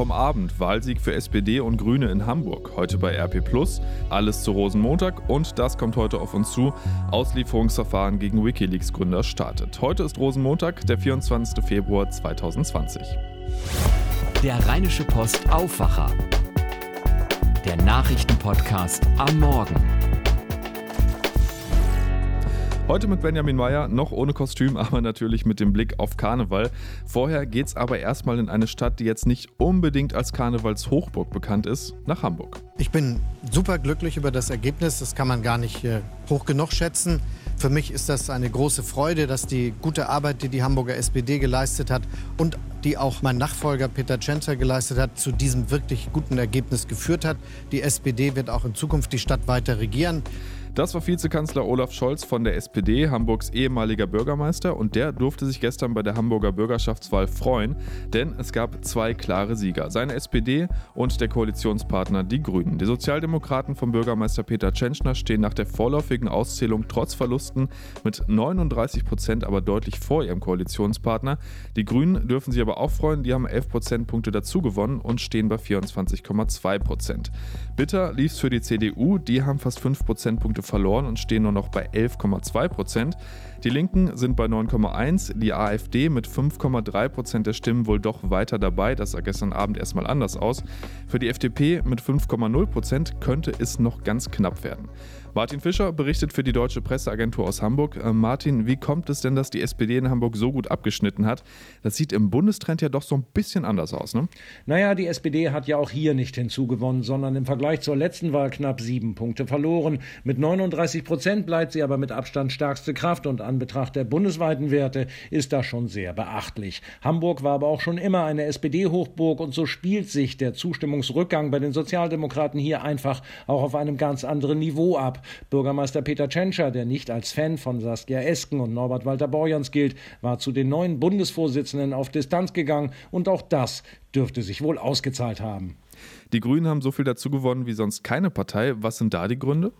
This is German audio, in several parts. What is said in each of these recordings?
Vom Abend Wahlsieg für SPD und Grüne in Hamburg. Heute bei RP Plus. Alles zu Rosenmontag und das kommt heute auf uns zu. Auslieferungsverfahren gegen Wikileaks-Gründer startet. Heute ist Rosenmontag, der 24. Februar 2020. Der Rheinische Post Aufwacher. Der Nachrichtenpodcast am Morgen. Heute mit Benjamin Meyer, noch ohne Kostüm, aber natürlich mit dem Blick auf Karneval. Vorher geht's aber erstmal in eine Stadt, die jetzt nicht unbedingt als Karnevalshochburg bekannt ist, nach Hamburg. Ich bin super glücklich über das Ergebnis, das kann man gar nicht äh, hoch genug schätzen. Für mich ist das eine große Freude, dass die gute Arbeit, die die Hamburger SPD geleistet hat und die auch mein Nachfolger Peter Tschentscher geleistet hat, zu diesem wirklich guten Ergebnis geführt hat. Die SPD wird auch in Zukunft die Stadt weiter regieren. Das war Vizekanzler Olaf Scholz von der SPD, Hamburgs ehemaliger Bürgermeister, und der durfte sich gestern bei der Hamburger Bürgerschaftswahl freuen, denn es gab zwei klare Sieger, seine SPD und der Koalitionspartner Die Grünen. Die Sozialdemokraten vom Bürgermeister Peter Tschentschner stehen nach der vorläufigen Auszählung trotz Verlusten mit 39 Prozent aber deutlich vor ihrem Koalitionspartner. Die Grünen dürfen sich aber auch freuen, die haben 11 Prozentpunkte dazu gewonnen und stehen bei 24,2 Prozent. Bitter lief es für die CDU, die haben fast 5 Prozentpunkte Punkte verloren und stehen nur noch bei 11,2 Prozent. Die Linken sind bei 9,1, die AfD mit 5,3 Prozent der Stimmen wohl doch weiter dabei. Das sah gestern Abend erstmal anders aus. Für die FDP mit 5,0 Prozent könnte es noch ganz knapp werden. Martin Fischer berichtet für die Deutsche Presseagentur aus Hamburg. Äh, Martin, wie kommt es denn, dass die SPD in Hamburg so gut abgeschnitten hat? Das sieht im Bundestrend ja doch so ein bisschen anders aus, ne? Naja, die SPD hat ja auch hier nicht hinzugewonnen, sondern im Vergleich zur letzten Wahl knapp sieben Punkte verloren. Mit 39 Prozent bleibt sie aber mit Abstand stärkste Kraft und an Betracht der bundesweiten Werte ist das schon sehr beachtlich. Hamburg war aber auch schon immer eine SPD-Hochburg und so spielt sich der Zustimmungsrückgang bei den Sozialdemokraten hier einfach auch auf einem ganz anderen Niveau ab. Bürgermeister Peter Tschentscher, der nicht als Fan von Saskia Esken und Norbert Walter Borjans gilt, war zu den neuen Bundesvorsitzenden auf Distanz gegangen und auch das dürfte sich wohl ausgezahlt haben. Die Grünen haben so viel dazu gewonnen wie sonst keine Partei. Was sind da die Gründe?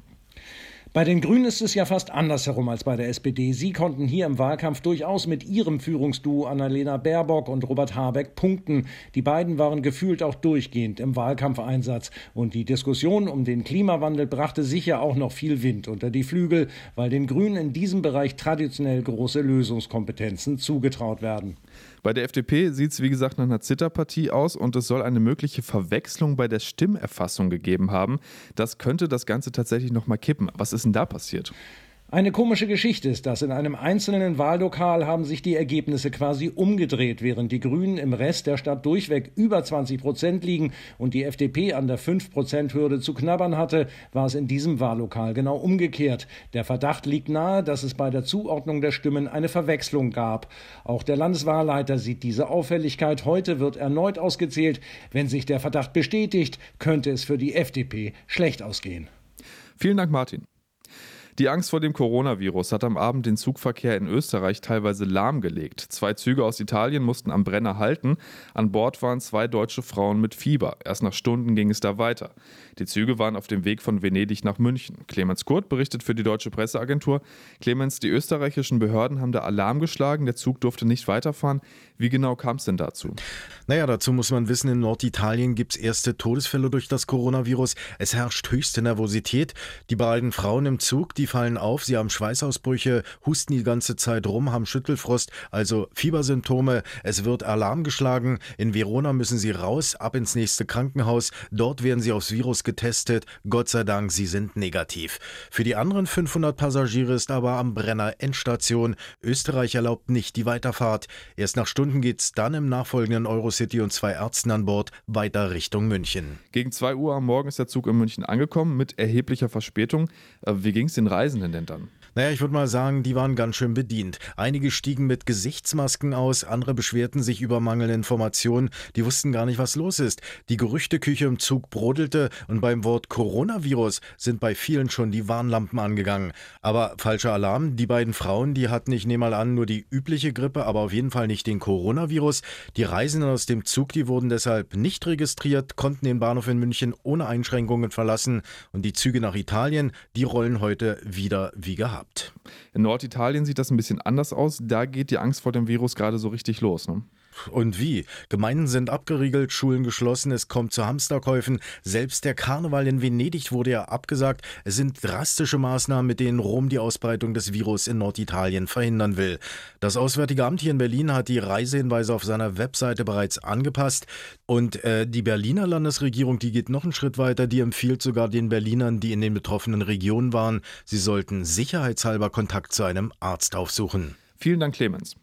Bei den Grünen ist es ja fast andersherum als bei der SPD. Sie konnten hier im Wahlkampf durchaus mit ihrem Führungsduo Annalena Baerbock und Robert Habeck punkten. Die beiden waren gefühlt auch durchgehend im Wahlkampfeinsatz. Und die Diskussion um den Klimawandel brachte sicher auch noch viel Wind unter die Flügel, weil den Grünen in diesem Bereich traditionell große Lösungskompetenzen zugetraut werden. Bei der FDP sieht es wie gesagt nach einer Zitterpartie aus und es soll eine mögliche Verwechslung bei der Stimmerfassung gegeben haben. Das könnte das Ganze tatsächlich nochmal kippen. Was ist denn da passiert? Eine komische Geschichte ist das. In einem einzelnen Wahllokal haben sich die Ergebnisse quasi umgedreht. Während die Grünen im Rest der Stadt durchweg über 20 Prozent liegen und die FDP an der 5 Prozent Hürde zu knabbern hatte, war es in diesem Wahllokal genau umgekehrt. Der Verdacht liegt nahe, dass es bei der Zuordnung der Stimmen eine Verwechslung gab. Auch der Landeswahlleiter sieht diese Auffälligkeit. Heute wird erneut ausgezählt. Wenn sich der Verdacht bestätigt, könnte es für die FDP schlecht ausgehen. Vielen Dank, Martin. Die Angst vor dem Coronavirus hat am Abend den Zugverkehr in Österreich teilweise lahmgelegt. Zwei Züge aus Italien mussten am Brenner halten. An Bord waren zwei deutsche Frauen mit Fieber. Erst nach Stunden ging es da weiter. Die Züge waren auf dem Weg von Venedig nach München. Clemens Kurt berichtet für die deutsche Presseagentur. Clemens, die österreichischen Behörden haben da Alarm geschlagen. Der Zug durfte nicht weiterfahren. Wie genau kam es denn dazu? Naja, dazu muss man wissen, in Norditalien gibt es erste Todesfälle durch das Coronavirus. Es herrscht höchste Nervosität. Die beiden Frauen im Zug, die fallen auf, sie haben Schweißausbrüche, husten die ganze Zeit rum, haben Schüttelfrost, also Fiebersymptome. Es wird Alarm geschlagen. In Verona müssen sie raus, ab ins nächste Krankenhaus. Dort werden sie aufs Virus getestet. Gott sei Dank, sie sind negativ. Für die anderen 500 Passagiere ist aber am Brenner Endstation. Österreich erlaubt nicht die Weiterfahrt. Erst nach Stunden geht es dann im nachfolgenden Eurocity und zwei Ärzten an Bord weiter Richtung München. Gegen 2 Uhr am Morgen ist der Zug in München angekommen mit erheblicher Verspätung. Äh, wie ging es den Reisenden? Denn dann? Naja, ich würde mal sagen, die waren ganz schön bedient. Einige stiegen mit Gesichtsmasken aus, andere beschwerten sich über mangelnde Informationen, die wussten gar nicht, was los ist. Die Gerüchteküche im Zug brodelte und beim Wort Coronavirus sind bei vielen schon die Warnlampen angegangen. Aber falscher Alarm, die beiden Frauen, die hatten, ich nehme mal an, nur die übliche Grippe, aber auf jeden Fall nicht den Coronavirus. Die Reisenden aus dem Zug, die wurden deshalb nicht registriert, konnten den Bahnhof in München ohne Einschränkungen verlassen und die Züge nach Italien, die rollen heute wieder wie gehabt. In Norditalien sieht das ein bisschen anders aus. Da geht die Angst vor dem Virus gerade so richtig los. Ne? Und wie? Gemeinden sind abgeriegelt, Schulen geschlossen, es kommt zu Hamsterkäufen. Selbst der Karneval in Venedig wurde ja abgesagt. Es sind drastische Maßnahmen, mit denen Rom die Ausbreitung des Virus in Norditalien verhindern will. Das Auswärtige Amt hier in Berlin hat die Reisehinweise auf seiner Webseite bereits angepasst. Und äh, die Berliner Landesregierung, die geht noch einen Schritt weiter. Die empfiehlt sogar den Berlinern, die in den betroffenen Regionen waren, sie sollten sicherheitshalber Kontakt zu einem Arzt aufsuchen. Vielen Dank, Clemens.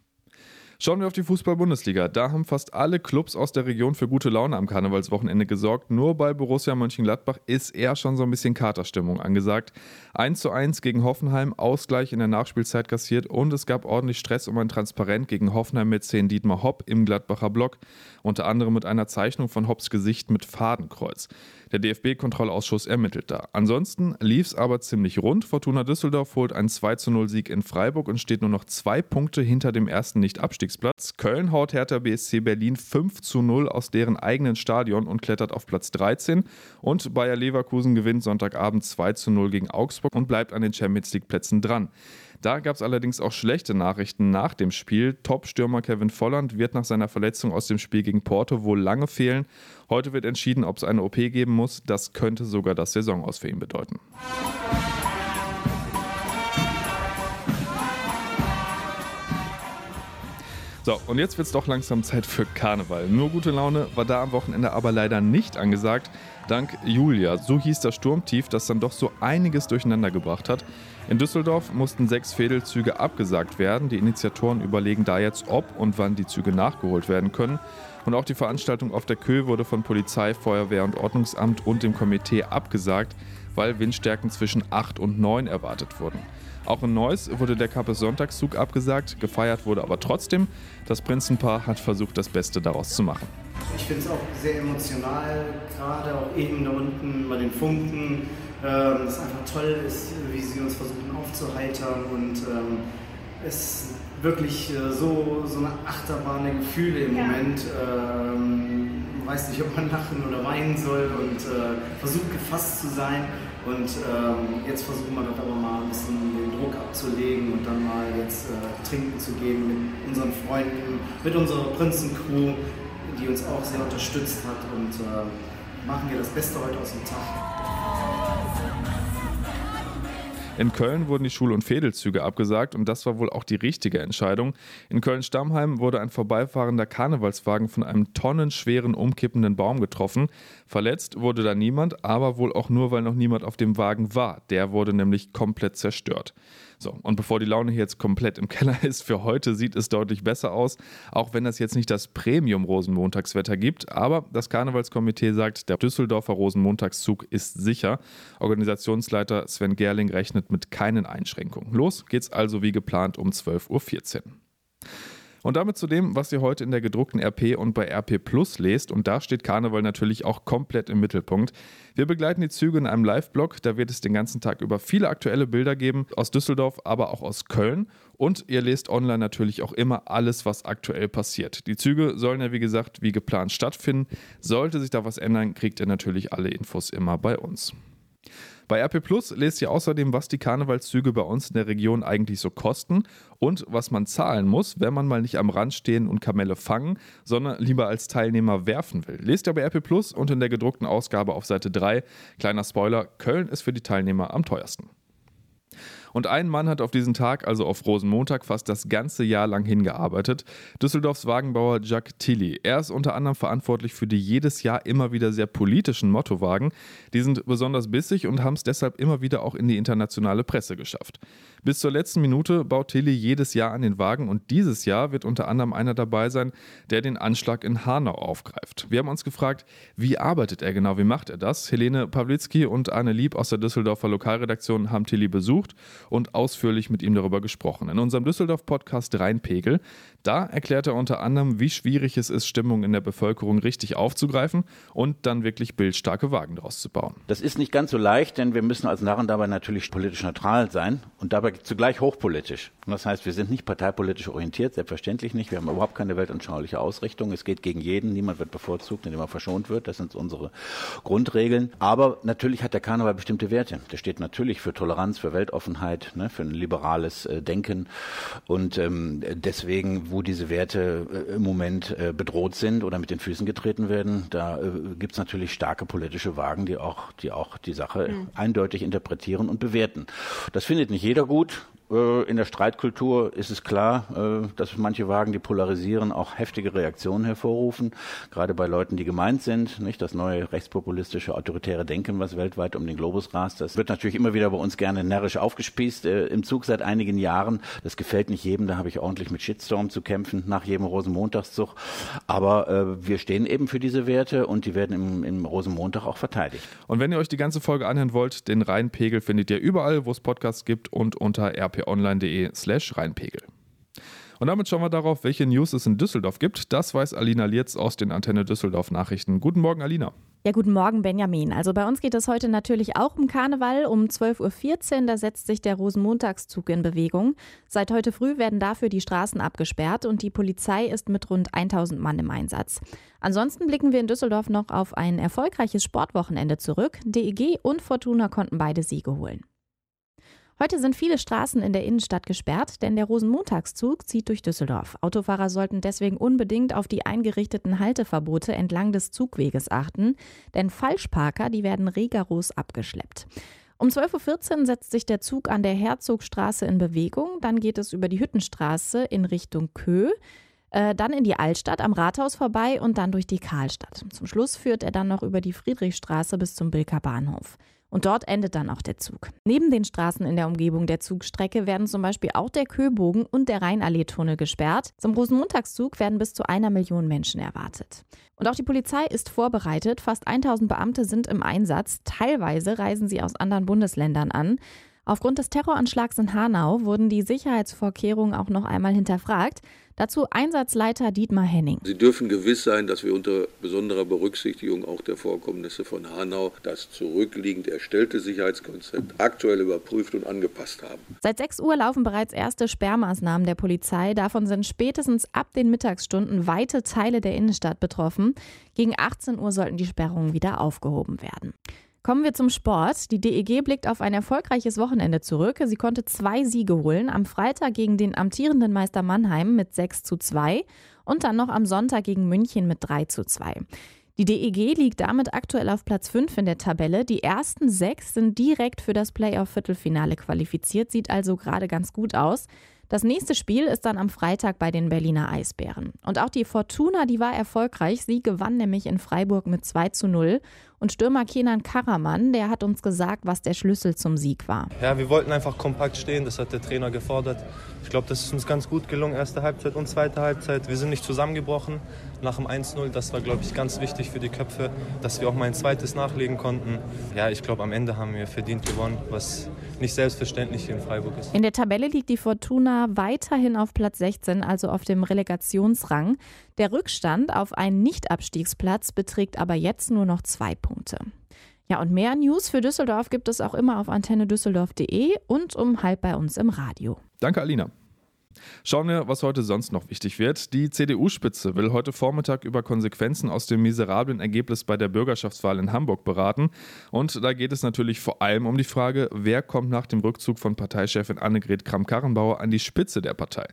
Schauen wir auf die Fußball-Bundesliga. Da haben fast alle Clubs aus der Region für gute Laune am Karnevalswochenende gesorgt. Nur bei Borussia Mönchengladbach ist eher schon so ein bisschen Katerstimmung angesagt. 1 zu 1 gegen Hoffenheim, Ausgleich in der Nachspielzeit kassiert und es gab ordentlich Stress um ein Transparent gegen Hoffenheim mit 10 Dietmar Hopp im Gladbacher Block. Unter anderem mit einer Zeichnung von Hopps Gesicht mit Fadenkreuz. Der DFB-Kontrollausschuss ermittelt da. Ansonsten lief es aber ziemlich rund. Fortuna Düsseldorf holt einen 2 zu 0 Sieg in Freiburg und steht nur noch zwei Punkte hinter dem ersten Nicht-Abstiegsplatz. Köln haut Hertha BSC Berlin 5 zu 0 aus deren eigenen Stadion und klettert auf Platz 13. Und Bayer Leverkusen gewinnt Sonntagabend 2 zu 0 gegen Augsburg und bleibt an den Champions League-Plätzen dran. Da gab es allerdings auch schlechte Nachrichten nach dem Spiel. Top-Stürmer Kevin Volland wird nach seiner Verletzung aus dem Spiel gegen Porto wohl lange fehlen. Heute wird entschieden, ob es eine OP geben muss. Das könnte sogar das Saisonaus für ihn bedeuten. So, und jetzt wird es doch langsam Zeit für Karneval. Nur gute Laune war da am Wochenende aber leider nicht angesagt. Dank Julia, so hieß das Sturmtief, das dann doch so einiges durcheinander gebracht hat. In Düsseldorf mussten sechs Fädelzüge abgesagt werden. Die Initiatoren überlegen da jetzt, ob und wann die Züge nachgeholt werden können. Und auch die Veranstaltung auf der Kö wurde von Polizei, Feuerwehr und Ordnungsamt und dem Komitee abgesagt, weil Windstärken zwischen 8 und 9 erwartet wurden. Auch in Neuss wurde der Kappe Sonntagszug abgesagt, gefeiert wurde aber trotzdem. Das Prinzenpaar hat versucht, das Beste daraus zu machen. Ich finde es auch sehr emotional, gerade auch eben da unten bei den Funken. Ähm, es einfach toll ist, wie sie uns versuchen aufzuheitern und ähm, es wirklich äh, so, so eine Achterbahn der Gefühle im ja. Moment. Ähm, weiß nicht, ob man lachen oder weinen soll und äh, versucht gefasst zu sein. Und ähm, jetzt versuchen wir das aber mal ein bisschen den Druck abzulegen und dann mal jetzt äh, trinken zu gehen mit unseren Freunden, mit unserer Prinzencrew, die uns auch sehr unterstützt hat und äh, machen wir das Beste heute aus dem Tag. In Köln wurden die Schul- und Fädelzüge abgesagt und das war wohl auch die richtige Entscheidung. In Köln-Stammheim wurde ein vorbeifahrender Karnevalswagen von einem tonnenschweren umkippenden Baum getroffen. Verletzt wurde da niemand, aber wohl auch nur, weil noch niemand auf dem Wagen war. Der wurde nämlich komplett zerstört. So, und bevor die Laune hier jetzt komplett im Keller ist, für heute sieht es deutlich besser aus, auch wenn es jetzt nicht das Premium-Rosenmontagswetter gibt. Aber das Karnevalskomitee sagt, der Düsseldorfer Rosenmontagszug ist sicher. Organisationsleiter Sven Gerling rechnet mit keinen Einschränkungen. Los geht's also wie geplant um 12.14 Uhr. Und damit zu dem, was ihr heute in der gedruckten RP und bei RP Plus lest. Und da steht Karneval natürlich auch komplett im Mittelpunkt. Wir begleiten die Züge in einem Live-Blog. Da wird es den ganzen Tag über viele aktuelle Bilder geben. Aus Düsseldorf, aber auch aus Köln. Und ihr lest online natürlich auch immer alles, was aktuell passiert. Die Züge sollen ja, wie gesagt, wie geplant stattfinden. Sollte sich da was ändern, kriegt ihr natürlich alle Infos immer bei uns. Bei RP Plus lest ihr außerdem, was die Karnevalszüge bei uns in der Region eigentlich so kosten und was man zahlen muss, wenn man mal nicht am Rand stehen und Kamelle fangen, sondern lieber als Teilnehmer werfen will. Lest ihr bei RP Plus und in der gedruckten Ausgabe auf Seite 3. Kleiner Spoiler, Köln ist für die Teilnehmer am teuersten. Und ein Mann hat auf diesen Tag, also auf Rosenmontag, fast das ganze Jahr lang hingearbeitet. Düsseldorfs Wagenbauer Jack Tilly. Er ist unter anderem verantwortlich für die jedes Jahr immer wieder sehr politischen Mottowagen. Die sind besonders bissig und haben es deshalb immer wieder auch in die internationale Presse geschafft. Bis zur letzten Minute baut Tilly jedes Jahr an den Wagen und dieses Jahr wird unter anderem einer dabei sein, der den Anschlag in Hanau aufgreift. Wir haben uns gefragt, wie arbeitet er genau, wie macht er das? Helene Pawlitzki und Arne Lieb aus der Düsseldorfer Lokalredaktion haben Tilly besucht und ausführlich mit ihm darüber gesprochen. In unserem Düsseldorf-Podcast Rheinpegel, da erklärt er unter anderem, wie schwierig es ist, Stimmung in der Bevölkerung richtig aufzugreifen und dann wirklich bildstarke Wagen daraus zu bauen. Das ist nicht ganz so leicht, denn wir müssen als Narren dabei natürlich politisch neutral sein und dabei zugleich hochpolitisch. Und das heißt, wir sind nicht parteipolitisch orientiert, selbstverständlich nicht. Wir haben überhaupt keine weltanschauliche Ausrichtung. Es geht gegen jeden, niemand wird bevorzugt, indem er verschont wird. Das sind unsere Grundregeln. Aber natürlich hat der Karneval bestimmte Werte. Der steht natürlich für Toleranz, für Weltoffenheit, ne, für ein liberales äh, Denken. Und ähm, deswegen, wo diese Werte äh, im Moment äh, bedroht sind oder mit den Füßen getreten werden, da äh, gibt es natürlich starke politische Wagen, die auch die, auch die Sache mhm. eindeutig interpretieren und bewerten. Das findet nicht jeder gut. Äh, in der Streitkultur ist es klar, äh, dass manche Wagen, die polarisieren, auch heftige Reaktionen hervorrufen, gerade bei Leuten, die gemeint sind. Nicht das neue rechtspopulistische autoritäre Denken, was weltweit um den Globus rast, das wird natürlich immer wieder bei uns gerne närrisch aufgespießt äh, im Zug seit einigen Jahren. Das gefällt nicht jedem, da habe ich ordentlich mit Shitstorm zu kämpfen nach jedem Rosenmontagszug. Aber wir stehen eben für diese Werte und die werden im, im Rosenmontag auch verteidigt. Und wenn ihr euch die ganze Folge anhören wollt, den Rheinpegel findet ihr überall, wo es Podcasts gibt und unter rp rp-online.de slash reinpegel. Und damit schauen wir darauf, welche News es in Düsseldorf gibt. Das weiß Alina Lietz aus den Antenne Düsseldorf Nachrichten. Guten Morgen, Alina. Ja, guten Morgen, Benjamin. Also bei uns geht es heute natürlich auch um Karneval. Um 12.14 Uhr, da setzt sich der Rosenmontagszug in Bewegung. Seit heute früh werden dafür die Straßen abgesperrt und die Polizei ist mit rund 1000 Mann im Einsatz. Ansonsten blicken wir in Düsseldorf noch auf ein erfolgreiches Sportwochenende zurück. DEG und Fortuna konnten beide Siege holen. Heute sind viele Straßen in der Innenstadt gesperrt, denn der Rosenmontagszug zieht durch Düsseldorf. Autofahrer sollten deswegen unbedingt auf die eingerichteten Halteverbote entlang des Zugweges achten, denn Falschparker, die werden rigoros abgeschleppt. Um 12.14 Uhr setzt sich der Zug an der Herzogstraße in Bewegung. Dann geht es über die Hüttenstraße in Richtung Kö, äh, dann in die Altstadt am Rathaus vorbei und dann durch die Karlstadt. Zum Schluss führt er dann noch über die Friedrichstraße bis zum Bilker Bahnhof. Und dort endet dann auch der Zug. Neben den Straßen in der Umgebung der Zugstrecke werden zum Beispiel auch der Köbogen und der Rheinallee-Tunnel gesperrt. Zum Rosenmontagszug werden bis zu einer Million Menschen erwartet. Und auch die Polizei ist vorbereitet. Fast 1000 Beamte sind im Einsatz. Teilweise reisen sie aus anderen Bundesländern an. Aufgrund des Terroranschlags in Hanau wurden die Sicherheitsvorkehrungen auch noch einmal hinterfragt. Dazu Einsatzleiter Dietmar Henning. Sie dürfen gewiss sein, dass wir unter besonderer Berücksichtigung auch der Vorkommnisse von Hanau das zurückliegend erstellte Sicherheitskonzept aktuell überprüft und angepasst haben. Seit 6 Uhr laufen bereits erste Sperrmaßnahmen der Polizei. Davon sind spätestens ab den Mittagsstunden weite Teile der Innenstadt betroffen. Gegen 18 Uhr sollten die Sperrungen wieder aufgehoben werden. Kommen wir zum Sport. Die DEG blickt auf ein erfolgreiches Wochenende zurück. Sie konnte zwei Siege holen. Am Freitag gegen den amtierenden Meister Mannheim mit 6 zu 2 und dann noch am Sonntag gegen München mit 3 zu 2. Die DEG liegt damit aktuell auf Platz 5 in der Tabelle. Die ersten sechs sind direkt für das Playoff-Viertelfinale qualifiziert, sieht also gerade ganz gut aus. Das nächste Spiel ist dann am Freitag bei den Berliner Eisbären. Und auch die Fortuna, die war erfolgreich. Sie gewann nämlich in Freiburg mit 2 zu 0. Und Stürmer Kenan Karaman, der hat uns gesagt, was der Schlüssel zum Sieg war. Ja, wir wollten einfach kompakt stehen, das hat der Trainer gefordert. Ich glaube, das ist uns ganz gut gelungen, erste Halbzeit und zweite Halbzeit. Wir sind nicht zusammengebrochen nach dem 1-0. Das war, glaube ich, ganz wichtig für die Köpfe, dass wir auch mal ein zweites nachlegen konnten. Ja, ich glaube, am Ende haben wir verdient gewonnen, was nicht selbstverständlich hier in Freiburg ist. In der Tabelle liegt die Fortuna weiterhin auf Platz 16, also auf dem Relegationsrang. Der Rückstand auf einen Nicht-Abstiegsplatz beträgt aber jetzt nur noch zwei Punkte. Ja, und mehr News für Düsseldorf gibt es auch immer auf antennedüsseldorf.de und um halb bei uns im Radio. Danke, Alina. Schauen wir, was heute sonst noch wichtig wird. Die CDU-Spitze will heute Vormittag über Konsequenzen aus dem miserablen Ergebnis bei der Bürgerschaftswahl in Hamburg beraten. Und da geht es natürlich vor allem um die Frage, wer kommt nach dem Rückzug von Parteichefin Annegret Kramp-Karrenbauer an die Spitze der Partei.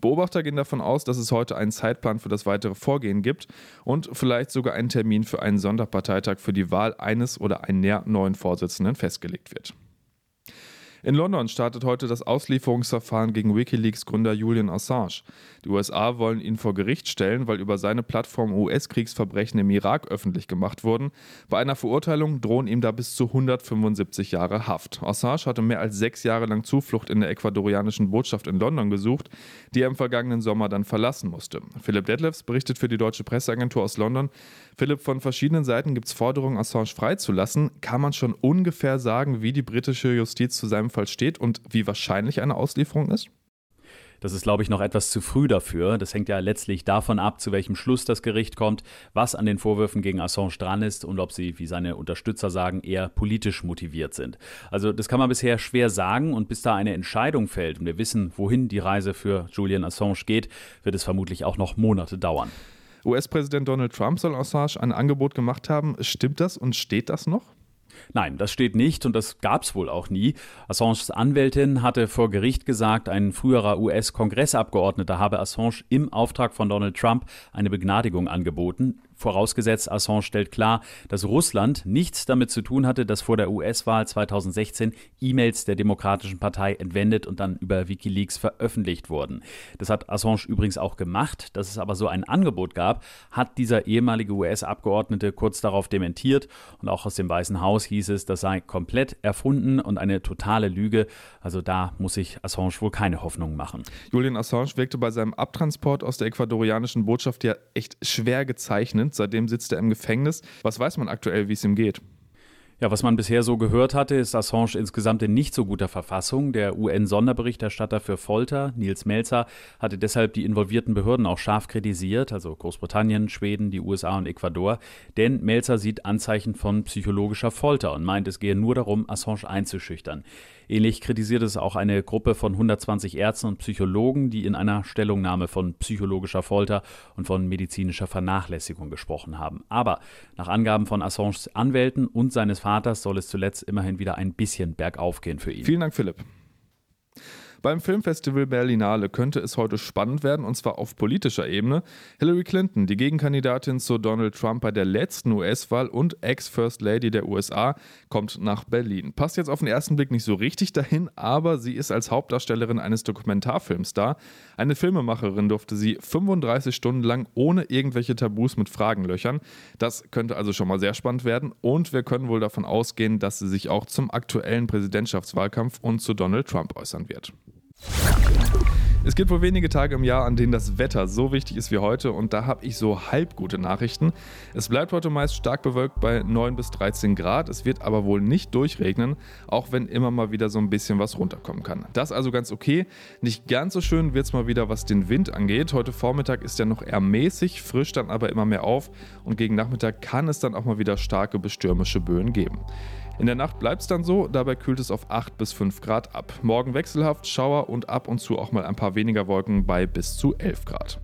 Beobachter gehen davon aus, dass es heute einen Zeitplan für das weitere Vorgehen gibt und vielleicht sogar einen Termin für einen Sonderparteitag für die Wahl eines oder einer neuen Vorsitzenden festgelegt wird. In London startet heute das Auslieferungsverfahren gegen Wikileaks Gründer Julian Assange. Die USA wollen ihn vor Gericht stellen, weil über seine Plattform US-Kriegsverbrechen im Irak öffentlich gemacht wurden. Bei einer Verurteilung drohen ihm da bis zu 175 Jahre Haft. Assange hatte mehr als sechs Jahre lang Zuflucht in der ecuadorianischen Botschaft in London gesucht, die er im vergangenen Sommer dann verlassen musste. Philipp Detlefs berichtet für die deutsche Presseagentur aus London. Philipp, von verschiedenen Seiten gibt es Forderungen, Assange freizulassen. Kann man schon ungefähr sagen, wie die britische Justiz zu seinem Fall steht und wie wahrscheinlich eine Auslieferung ist? Das ist, glaube ich, noch etwas zu früh dafür. Das hängt ja letztlich davon ab, zu welchem Schluss das Gericht kommt, was an den Vorwürfen gegen Assange dran ist und ob sie, wie seine Unterstützer sagen, eher politisch motiviert sind. Also das kann man bisher schwer sagen und bis da eine Entscheidung fällt und wir wissen, wohin die Reise für Julian Assange geht, wird es vermutlich auch noch Monate dauern. US-Präsident Donald Trump soll Assange ein Angebot gemacht haben. Stimmt das und steht das noch? Nein, das steht nicht und das gab es wohl auch nie. Assanges Anwältin hatte vor Gericht gesagt, ein früherer US-Kongressabgeordneter habe Assange im Auftrag von Donald Trump eine Begnadigung angeboten vorausgesetzt Assange stellt klar, dass Russland nichts damit zu tun hatte, dass vor der US-Wahl 2016 E-Mails der Demokratischen Partei entwendet und dann über Wikileaks veröffentlicht wurden. Das hat Assange übrigens auch gemacht. Dass es aber so ein Angebot gab, hat dieser ehemalige US-Abgeordnete kurz darauf dementiert und auch aus dem Weißen Haus hieß es, das sei komplett erfunden und eine totale Lüge. Also da muss sich Assange wohl keine Hoffnung machen. Julian Assange wirkte bei seinem Abtransport aus der ecuadorianischen Botschaft ja echt schwer gezeichnet. Seitdem sitzt er im Gefängnis. Was weiß man aktuell, wie es ihm geht? Ja, was man bisher so gehört hatte, ist Assange insgesamt in nicht so guter Verfassung. Der UN-Sonderberichterstatter für Folter, Nils Melzer, hatte deshalb die involvierten Behörden auch scharf kritisiert, also Großbritannien, Schweden, die USA und Ecuador. Denn Melzer sieht Anzeichen von psychologischer Folter und meint, es gehe nur darum, Assange einzuschüchtern. Ähnlich kritisiert es auch eine Gruppe von 120 Ärzten und Psychologen, die in einer Stellungnahme von psychologischer Folter und von medizinischer Vernachlässigung gesprochen haben. Aber nach Angaben von Assanges Anwälten und seines Vaters soll es zuletzt immerhin wieder ein bisschen bergauf gehen für ihn. Vielen Dank, Philipp. Beim Filmfestival Berlinale könnte es heute spannend werden, und zwar auf politischer Ebene. Hillary Clinton, die Gegenkandidatin zu Donald Trump bei der letzten US-Wahl und Ex-First Lady der USA, kommt nach Berlin. Passt jetzt auf den ersten Blick nicht so richtig dahin, aber sie ist als Hauptdarstellerin eines Dokumentarfilms da. Eine Filmemacherin durfte sie 35 Stunden lang ohne irgendwelche Tabus mit Fragen löchern. Das könnte also schon mal sehr spannend werden und wir können wohl davon ausgehen, dass sie sich auch zum aktuellen Präsidentschaftswahlkampf und zu Donald Trump äußern wird. Es gibt wohl wenige Tage im Jahr, an denen das Wetter so wichtig ist wie heute und da habe ich so halb gute Nachrichten. Es bleibt heute meist stark bewölkt bei 9 bis 13 Grad, es wird aber wohl nicht durchregnen, auch wenn immer mal wieder so ein bisschen was runterkommen kann. Das also ganz okay. Nicht ganz so schön wird es mal wieder, was den Wind angeht. Heute Vormittag ist er noch eher mäßig, frisch dann aber immer mehr auf und gegen Nachmittag kann es dann auch mal wieder starke bis stürmische Böen geben. In der Nacht bleibt es dann so, dabei kühlt es auf 8 bis 5 Grad ab. Morgen wechselhaft, Schauer und ab und zu auch mal ein paar weniger Wolken bei bis zu 11 Grad.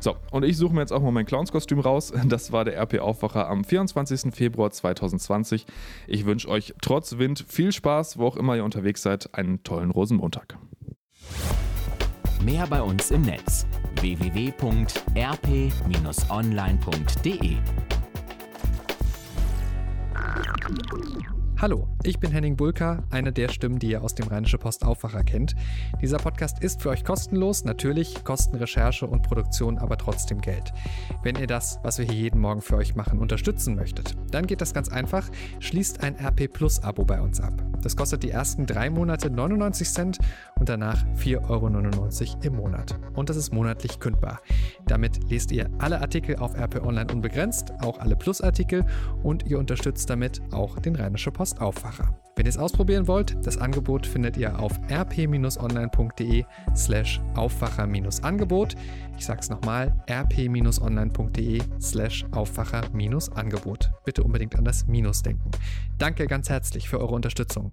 So, und ich suche mir jetzt auch mal mein Clownskostüm raus. Das war der RP Aufwacher am 24. Februar 2020. Ich wünsche euch trotz Wind viel Spaß, wo auch immer ihr unterwegs seid. Einen tollen Rosenmontag. Mehr bei uns im Netz www.rp-online.de Hallo, ich bin Henning Bulka, eine der Stimmen, die ihr aus dem Rheinische Post Aufwacher kennt. Dieser Podcast ist für euch kostenlos, natürlich kosten Recherche und Produktion aber trotzdem Geld. Wenn ihr das, was wir hier jeden Morgen für euch machen, unterstützen möchtet, dann geht das ganz einfach. Schließt ein RP Plus Abo bei uns ab. Das kostet die ersten drei Monate 99 Cent und danach 4,99 Euro im Monat. Und das ist monatlich kündbar. Damit lest ihr alle Artikel auf RP Online unbegrenzt, auch alle Plus-Artikel und ihr unterstützt damit auch den Rheinische Post Aufwacher. Wenn ihr es ausprobieren wollt, das Angebot findet ihr auf rp-online.de slash Aufwacher-Angebot. Ich sag's nochmal, rp-online.de slash Aufwacher-Angebot. Bitte unbedingt an das Minus denken. Danke ganz herzlich für eure Unterstützung.